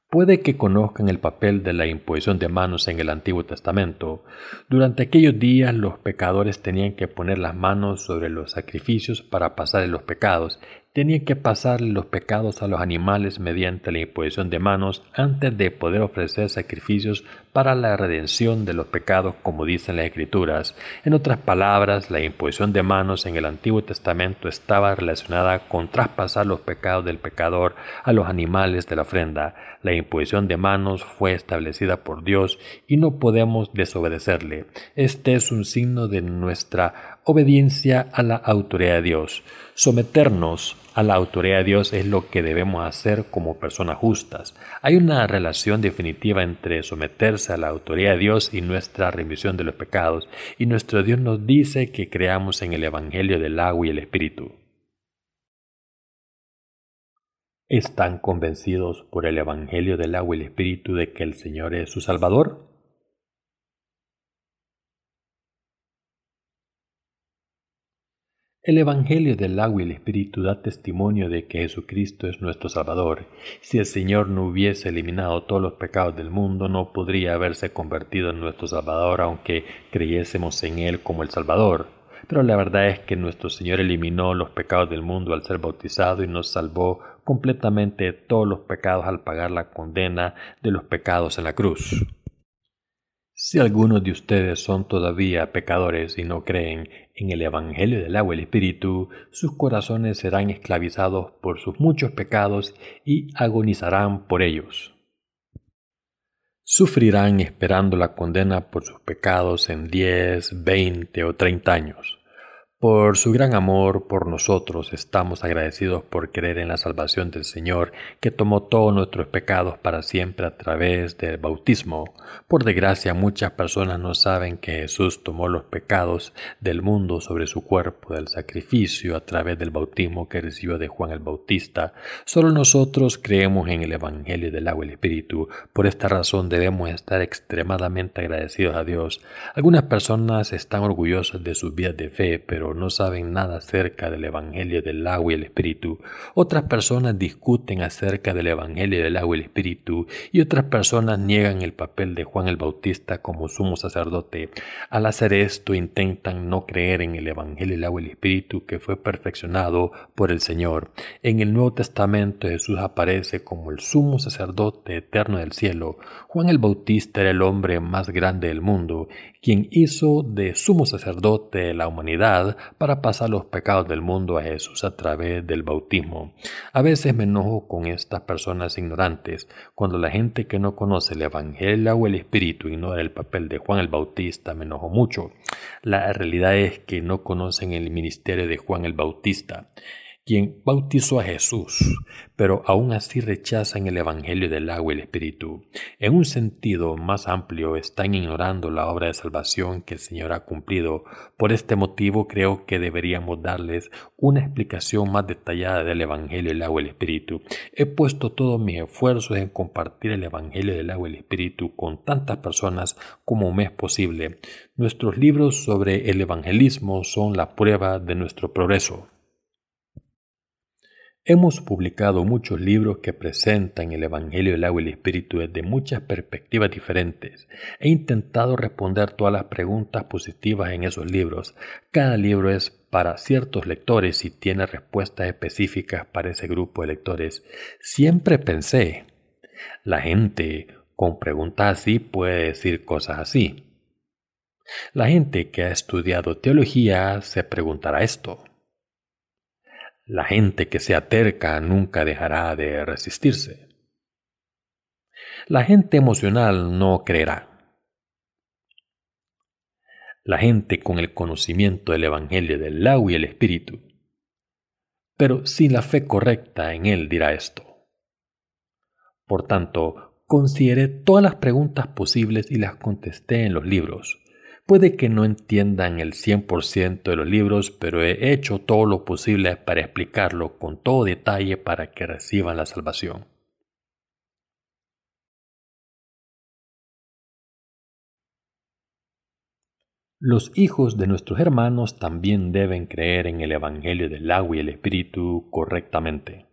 Puede que conozcan el papel de la imposición de manos en el Antiguo Testamento. Durante aquellos días los pecadores tenían que poner las manos sobre los sacrificios para pasar los pecados tenía que pasar los pecados a los animales mediante la imposición de manos antes de poder ofrecer sacrificios para la redención de los pecados como dicen las escrituras. En otras palabras, la imposición de manos en el Antiguo Testamento estaba relacionada con traspasar los pecados del pecador a los animales de la ofrenda. La imposición de manos fue establecida por Dios y no podemos desobedecerle. Este es un signo de nuestra obediencia a la autoridad de Dios. Someternos a la autoridad de Dios es lo que debemos hacer como personas justas. Hay una relación definitiva entre someterse a la autoridad de Dios y nuestra remisión de los pecados, y nuestro Dios nos dice que creamos en el Evangelio del agua y el Espíritu. ¿Están convencidos por el Evangelio del agua y el Espíritu de que el Señor es su Salvador? El Evangelio del agua y el Espíritu da testimonio de que Jesucristo es nuestro Salvador. Si el Señor no hubiese eliminado todos los pecados del mundo, no podría haberse convertido en nuestro Salvador aunque creyésemos en Él como el Salvador. Pero la verdad es que nuestro Señor eliminó los pecados del mundo al ser bautizado y nos salvó completamente de todos los pecados al pagar la condena de los pecados en la cruz. Si algunos de ustedes son todavía pecadores y no creen en el Evangelio del agua y el Espíritu, sus corazones serán esclavizados por sus muchos pecados y agonizarán por ellos. Sufrirán esperando la condena por sus pecados en 10, 20 o 30 años. Por su gran amor por nosotros estamos agradecidos por creer en la salvación del Señor, que tomó todos nuestros pecados para siempre a través del bautismo. Por desgracia muchas personas no saben que Jesús tomó los pecados del mundo sobre su cuerpo del sacrificio a través del bautismo que recibió de Juan el Bautista. Solo nosotros creemos en el Evangelio del agua y el Espíritu. Por esta razón debemos estar extremadamente agradecidos a Dios. Algunas personas están orgullosas de sus vidas de fe, pero no saben nada acerca del Evangelio del agua y el Espíritu. Otras personas discuten acerca del Evangelio del agua y el Espíritu y otras personas niegan el papel de Juan el Bautista como sumo sacerdote. Al hacer esto intentan no creer en el Evangelio del agua y el Espíritu que fue perfeccionado por el Señor. En el Nuevo Testamento Jesús aparece como el sumo sacerdote eterno del cielo. Juan el Bautista era el hombre más grande del mundo, quien hizo de sumo sacerdote la humanidad para pasar los pecados del mundo a Jesús a través del bautismo. A veces me enojo con estas personas ignorantes. Cuando la gente que no conoce el Evangelio o el Espíritu ignora el papel de Juan el Bautista, me enojo mucho. La realidad es que no conocen el ministerio de Juan el Bautista. Quien bautizó a Jesús, pero aún así rechazan el Evangelio del agua y el Espíritu. En un sentido más amplio, están ignorando la obra de salvación que el Señor ha cumplido. Por este motivo creo que deberíamos darles una explicación más detallada del Evangelio del agua y el Espíritu. He puesto todos mis esfuerzos en compartir el Evangelio del agua y el Espíritu con tantas personas como me es posible. Nuestros libros sobre el evangelismo son la prueba de nuestro progreso. Hemos publicado muchos libros que presentan el Evangelio del agua y el Espíritu desde muchas perspectivas diferentes. He intentado responder todas las preguntas positivas en esos libros. Cada libro es para ciertos lectores y tiene respuestas específicas para ese grupo de lectores. Siempre pensé, la gente con preguntas así puede decir cosas así. La gente que ha estudiado teología se preguntará esto. La gente que sea terca nunca dejará de resistirse. La gente emocional no creerá. La gente con el conocimiento del Evangelio del agua y el Espíritu, pero sin la fe correcta en él dirá esto. Por tanto, consideré todas las preguntas posibles y las contesté en los libros. Puede que no entiendan el 100% de los libros, pero he hecho todo lo posible para explicarlo con todo detalle para que reciban la salvación. Los hijos de nuestros hermanos también deben creer en el Evangelio del agua y el Espíritu correctamente.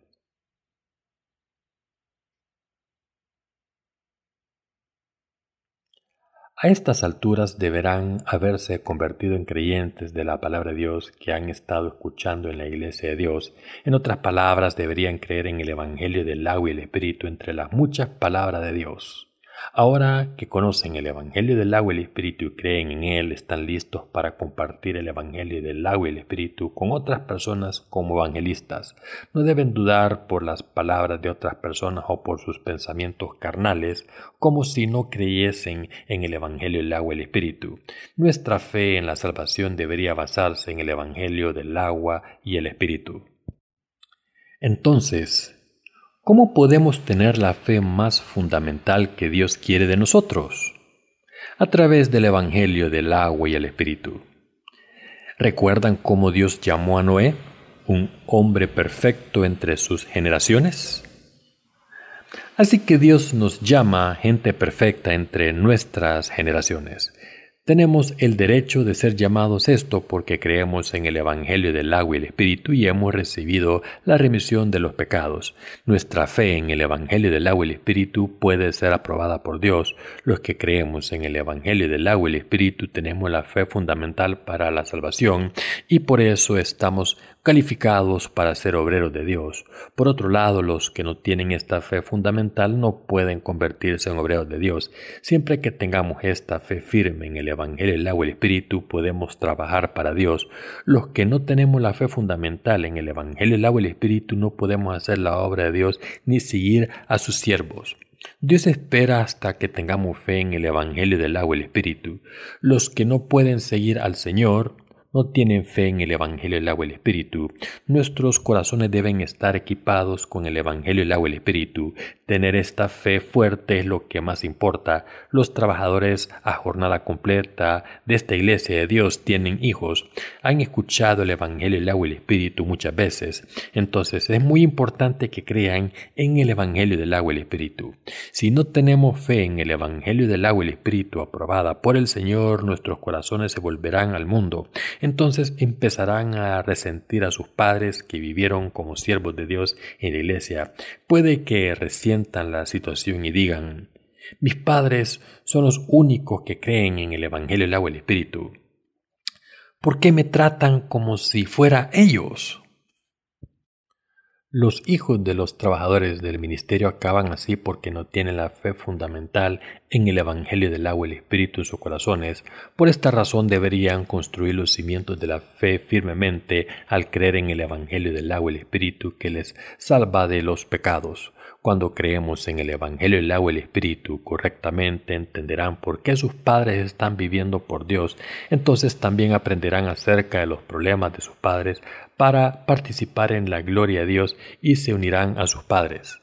A estas alturas deberán haberse convertido en creyentes de la palabra de Dios que han estado escuchando en la iglesia de Dios. En otras palabras, deberían creer en el Evangelio del agua y el Espíritu entre las muchas palabras de Dios. Ahora que conocen el Evangelio del agua y el Espíritu y creen en él, están listos para compartir el Evangelio del agua y el Espíritu con otras personas como evangelistas. No deben dudar por las palabras de otras personas o por sus pensamientos carnales, como si no creyesen en el Evangelio del agua y el Espíritu. Nuestra fe en la salvación debería basarse en el Evangelio del agua y el Espíritu. Entonces, ¿Cómo podemos tener la fe más fundamental que Dios quiere de nosotros? A través del Evangelio del agua y el Espíritu. ¿Recuerdan cómo Dios llamó a Noé, un hombre perfecto entre sus generaciones? Así que Dios nos llama gente perfecta entre nuestras generaciones. Tenemos el derecho de ser llamados esto porque creemos en el Evangelio del agua y el Espíritu y hemos recibido la remisión de los pecados. Nuestra fe en el Evangelio del agua y el Espíritu puede ser aprobada por Dios. Los que creemos en el Evangelio del agua y el Espíritu tenemos la fe fundamental para la salvación y por eso estamos calificados para ser obreros de Dios. Por otro lado, los que no tienen esta fe fundamental no pueden convertirse en obreros de Dios. Siempre que tengamos esta fe firme en el Evangelio, el agua y el Espíritu, podemos trabajar para Dios. Los que no tenemos la fe fundamental en el Evangelio, el agua y el Espíritu, no podemos hacer la obra de Dios ni seguir a sus siervos. Dios espera hasta que tengamos fe en el Evangelio del agua y el Espíritu. Los que no pueden seguir al Señor no tienen fe en el Evangelio del agua y el Espíritu. Nuestros corazones deben estar equipados con el Evangelio del agua y el Espíritu. Tener esta fe fuerte es lo que más importa. Los trabajadores a jornada completa de esta iglesia de Dios tienen hijos. Han escuchado el Evangelio del agua y el Espíritu muchas veces. Entonces es muy importante que crean en el Evangelio del agua y el Espíritu. Si no tenemos fe en el Evangelio del agua y el Espíritu aprobada por el Señor, nuestros corazones se volverán al mundo entonces empezarán a resentir a sus padres que vivieron como siervos de Dios en la iglesia. Puede que resientan la situación y digan, mis padres son los únicos que creen en el Evangelio del agua y el Espíritu. ¿Por qué me tratan como si fuera ellos? Los hijos de los trabajadores del ministerio acaban así porque no tienen la fe fundamental en el Evangelio del agua y el Espíritu en sus corazones. Por esta razón deberían construir los cimientos de la fe firmemente al creer en el Evangelio del agua y el Espíritu que les salva de los pecados. Cuando creemos en el Evangelio del agua y el Espíritu correctamente entenderán por qué sus padres están viviendo por Dios, entonces también aprenderán acerca de los problemas de sus padres para participar en la gloria de Dios y se unirán a sus padres.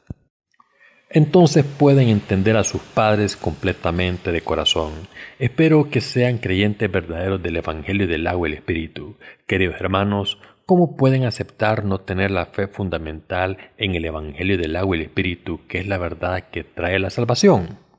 Entonces pueden entender a sus padres completamente de corazón. Espero que sean creyentes verdaderos del Evangelio del agua y el Espíritu. Queridos hermanos, ¿Cómo pueden aceptar no tener la fe fundamental en el Evangelio del agua y el Espíritu, que es la verdad que trae la salvación?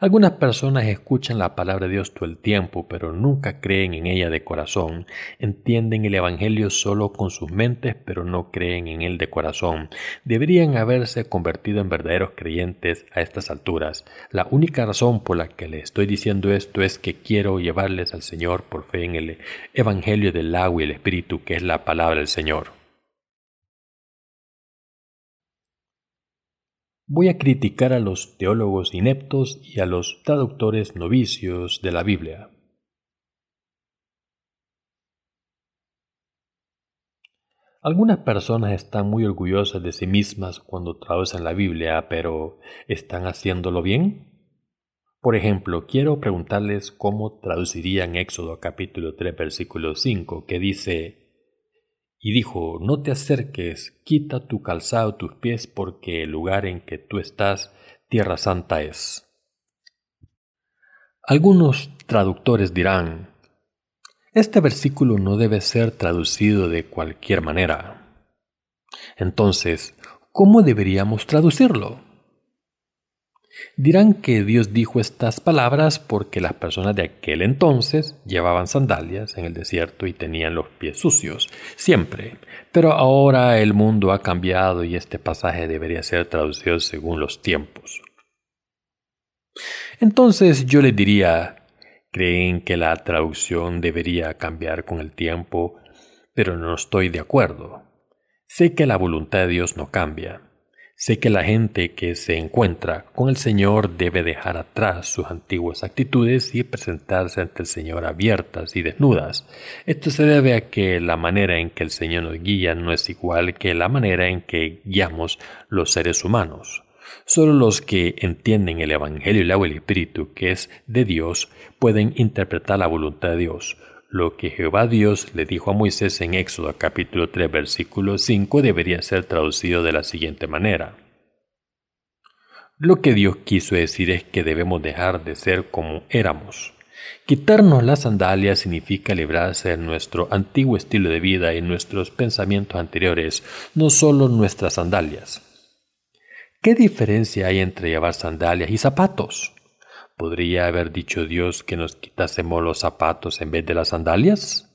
Algunas personas escuchan la palabra de Dios todo el tiempo, pero nunca creen en ella de corazón. Entienden el Evangelio solo con sus mentes, pero no creen en él de corazón. Deberían haberse convertido en verdaderos creyentes a estas alturas. La única razón por la que les estoy diciendo esto es que quiero llevarles al Señor por fe en el Evangelio del agua y el Espíritu, que es la palabra del Señor. Voy a criticar a los teólogos ineptos y a los traductores novicios de la Biblia. Algunas personas están muy orgullosas de sí mismas cuando traducen la Biblia, pero ¿están haciéndolo bien? Por ejemplo, quiero preguntarles cómo traducirían Éxodo capítulo 3 versículo 5, que dice, y dijo, No te acerques, quita tu calzado tus pies, porque el lugar en que tú estás, tierra santa es. Algunos traductores dirán, este versículo no debe ser traducido de cualquier manera. Entonces, ¿cómo deberíamos traducirlo? Dirán que Dios dijo estas palabras porque las personas de aquel entonces llevaban sandalias en el desierto y tenían los pies sucios, siempre. Pero ahora el mundo ha cambiado y este pasaje debería ser traducido según los tiempos. Entonces yo les diría, ¿creen que la traducción debería cambiar con el tiempo? Pero no estoy de acuerdo. Sé que la voluntad de Dios no cambia. Sé que la gente que se encuentra con el Señor debe dejar atrás sus antiguas actitudes y presentarse ante el Señor abiertas y desnudas. Esto se debe a que la manera en que el Señor nos guía no es igual que la manera en que guiamos los seres humanos. Solo los que entienden el Evangelio y el agua y el Espíritu, que es de Dios, pueden interpretar la voluntad de Dios. Lo que Jehová Dios le dijo a Moisés en Éxodo capítulo 3 versículo 5 debería ser traducido de la siguiente manera. Lo que Dios quiso decir es que debemos dejar de ser como éramos. Quitarnos las sandalias significa librarse de nuestro antiguo estilo de vida y nuestros pensamientos anteriores, no solo nuestras sandalias. ¿Qué diferencia hay entre llevar sandalias y zapatos? ¿Podría haber dicho Dios que nos quitásemos los zapatos en vez de las sandalias?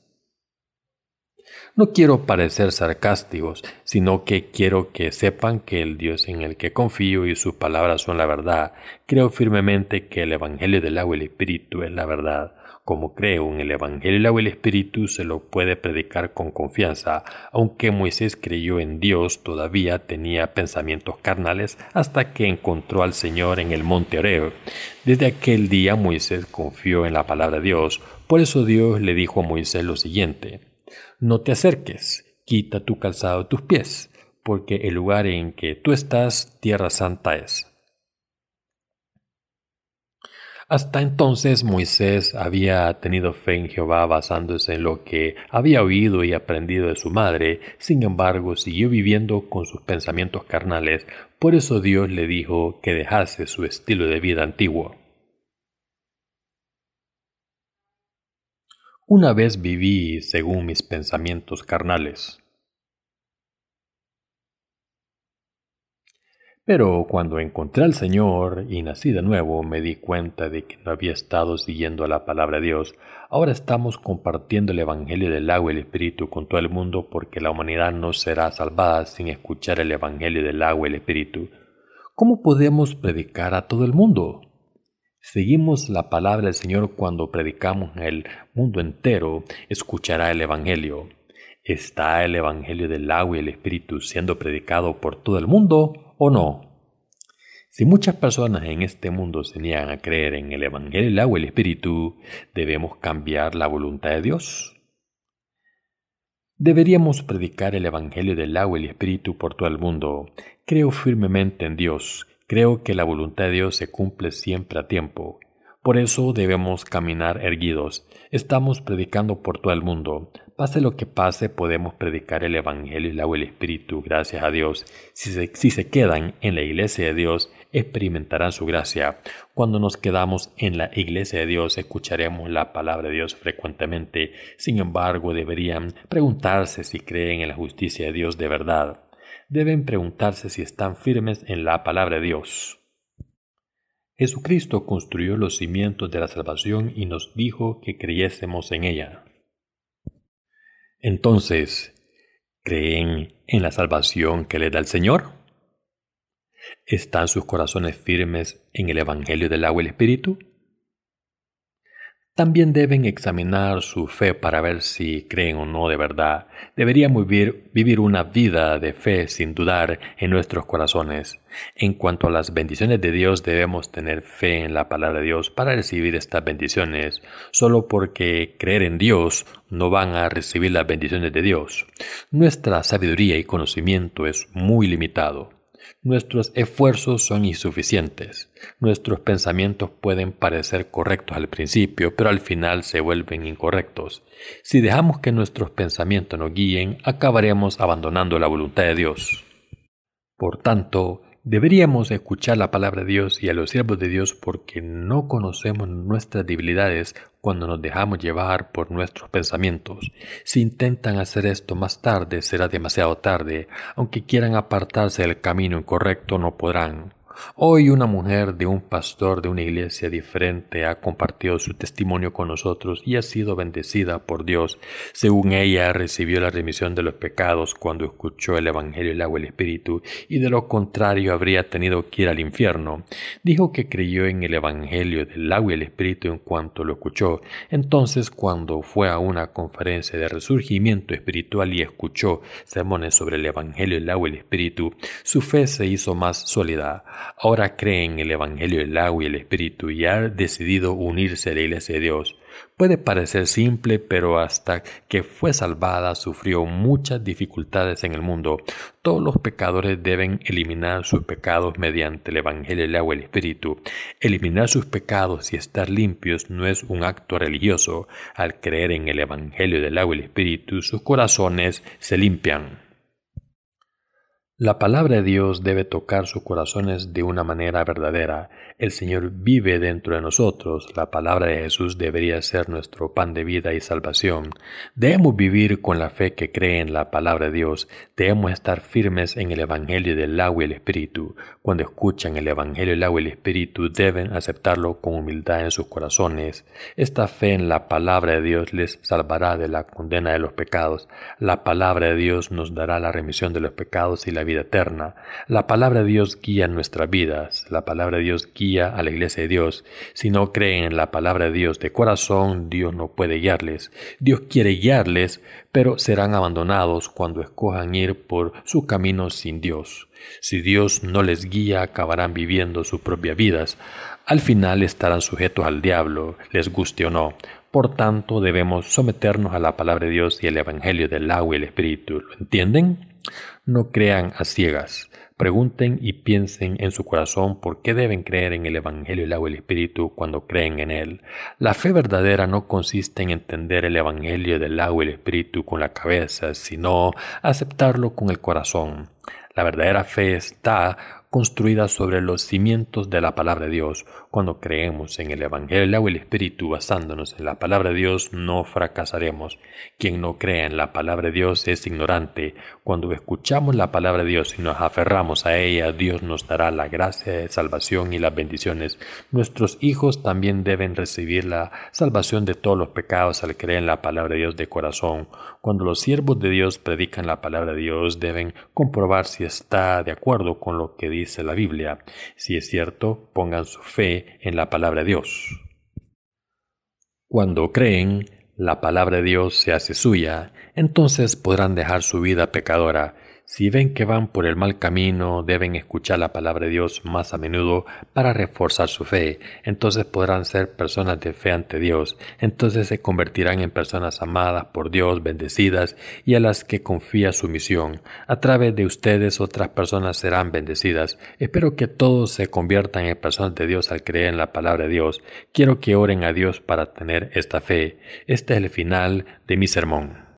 No quiero parecer sarcásticos, sino que quiero que sepan que el Dios en el que confío y sus palabras son la verdad. Creo firmemente que el Evangelio del agua y el Espíritu es la verdad. Como creo en el Evangelio y el Espíritu, se lo puede predicar con confianza. Aunque Moisés creyó en Dios, todavía tenía pensamientos carnales hasta que encontró al Señor en el monte Oreo. Desde aquel día Moisés confió en la palabra de Dios. Por eso Dios le dijo a Moisés lo siguiente. No te acerques, quita tu calzado de tus pies, porque el lugar en que tú estás, tierra santa es. Hasta entonces Moisés había tenido fe en Jehová basándose en lo que había oído y aprendido de su madre, sin embargo siguió viviendo con sus pensamientos carnales, por eso Dios le dijo que dejase su estilo de vida antiguo. Una vez viví según mis pensamientos carnales. Pero cuando encontré al Señor y nací de nuevo, me di cuenta de que no había estado siguiendo la palabra de Dios. Ahora estamos compartiendo el Evangelio del agua y el Espíritu con todo el mundo porque la humanidad no será salvada sin escuchar el Evangelio del agua y el Espíritu. ¿Cómo podemos predicar a todo el mundo? Seguimos la palabra del Señor cuando predicamos el mundo entero, escuchará el Evangelio. ¿Está el Evangelio del agua y el Espíritu siendo predicado por todo el mundo? O no? Si muchas personas en este mundo se niegan a creer en el Evangelio, el agua y el Espíritu, ¿debemos cambiar la voluntad de Dios? Deberíamos predicar el Evangelio del agua y el Espíritu por todo el mundo. Creo firmemente en Dios. Creo que la voluntad de Dios se cumple siempre a tiempo. Por eso debemos caminar erguidos. Estamos predicando por todo el mundo. Pase lo que pase, podemos predicar el Evangelio y el Espíritu, gracias a Dios. Si se, si se quedan en la iglesia de Dios, experimentarán su gracia. Cuando nos quedamos en la iglesia de Dios, escucharemos la palabra de Dios frecuentemente. Sin embargo, deberían preguntarse si creen en la justicia de Dios de verdad. Deben preguntarse si están firmes en la palabra de Dios. Jesucristo construyó los cimientos de la salvación y nos dijo que creyésemos en ella. Entonces, ¿creen en la salvación que le da el Señor? ¿Están sus corazones firmes en el Evangelio del agua y el Espíritu? También deben examinar su fe para ver si creen o no de verdad. Deberíamos vivir, vivir, una vida de fe sin dudar en nuestros corazones. En cuanto a las bendiciones de Dios, debemos tener fe en la palabra de Dios para recibir estas bendiciones. Solo porque creer en Dios no van a recibir las bendiciones de Dios. Nuestra sabiduría y conocimiento es muy limitado. Nuestros esfuerzos son insuficientes. Nuestros pensamientos pueden parecer correctos al principio, pero al final se vuelven incorrectos. Si dejamos que nuestros pensamientos nos guíen, acabaremos abandonando la voluntad de Dios. Por tanto, Deberíamos escuchar la palabra de Dios y a los siervos de Dios porque no conocemos nuestras debilidades cuando nos dejamos llevar por nuestros pensamientos. Si intentan hacer esto más tarde será demasiado tarde, aunque quieran apartarse del camino incorrecto no podrán. Hoy una mujer de un pastor de una iglesia diferente ha compartido su testimonio con nosotros y ha sido bendecida por Dios. Según ella, recibió la remisión de los pecados cuando escuchó el Evangelio, el agua y el Espíritu, y de lo contrario habría tenido que ir al infierno. Dijo que creyó en el Evangelio del agua y el Espíritu en cuanto lo escuchó. Entonces, cuando fue a una conferencia de resurgimiento espiritual y escuchó sermones sobre el Evangelio, el agua y el Espíritu, su fe se hizo más sólida ahora cree en el Evangelio del agua y el Espíritu y ha decidido unirse a la Iglesia de Dios. Puede parecer simple, pero hasta que fue salvada sufrió muchas dificultades en el mundo. Todos los pecadores deben eliminar sus pecados mediante el Evangelio del agua y el Espíritu. Eliminar sus pecados y estar limpios no es un acto religioso. Al creer en el Evangelio del agua y el Espíritu, sus corazones se limpian. La palabra de Dios debe tocar sus corazones de una manera verdadera. El Señor vive dentro de nosotros. La palabra de Jesús debería ser nuestro pan de vida y salvación. Debemos vivir con la fe que cree en la palabra de Dios. Debemos estar firmes en el Evangelio del agua y el Espíritu. Cuando escuchan el Evangelio del agua y el Espíritu deben aceptarlo con humildad en sus corazones. Esta fe en la palabra de Dios les salvará de la condena de los pecados. La palabra de Dios nos dará la remisión de los pecados y la vida eterna. La palabra de Dios guía nuestras vidas, la palabra de Dios guía a la iglesia de Dios. Si no creen en la palabra de Dios de corazón, Dios no puede guiarles. Dios quiere guiarles, pero serán abandonados cuando escojan ir por su camino sin Dios. Si Dios no les guía, acabarán viviendo sus propias vidas. Al final estarán sujetos al diablo, les guste o no. Por tanto, debemos someternos a la palabra de Dios y el Evangelio del agua y el Espíritu. ¿Lo entienden? No crean a ciegas. Pregunten y piensen en su corazón por qué deben creer en el Evangelio del agua y el Espíritu cuando creen en él. La fe verdadera no consiste en entender el Evangelio del agua y el Espíritu con la cabeza, sino aceptarlo con el corazón. La verdadera fe está construida sobre los cimientos de la palabra de Dios. Cuando creemos en el Evangelio y el Espíritu basándonos en la palabra de Dios, no fracasaremos. Quien no cree en la palabra de Dios es ignorante. Cuando escuchamos la palabra de Dios y nos aferramos a ella, Dios nos dará la gracia de salvación y las bendiciones. Nuestros hijos también deben recibir la salvación de todos los pecados al creer en la palabra de Dios de corazón. Cuando los siervos de Dios predican la palabra de Dios, deben comprobar si está de acuerdo con lo que dice la Biblia. Si es cierto, pongan su fe en la palabra de Dios. Cuando creen, la palabra de Dios se hace suya, entonces podrán dejar su vida pecadora. Si ven que van por el mal camino, deben escuchar la palabra de Dios más a menudo para reforzar su fe. Entonces podrán ser personas de fe ante Dios. Entonces se convertirán en personas amadas por Dios, bendecidas y a las que confía su misión. A través de ustedes otras personas serán bendecidas. Espero que todos se conviertan en personas de Dios al creer en la palabra de Dios. Quiero que oren a Dios para tener esta fe. Este es el final de mi sermón.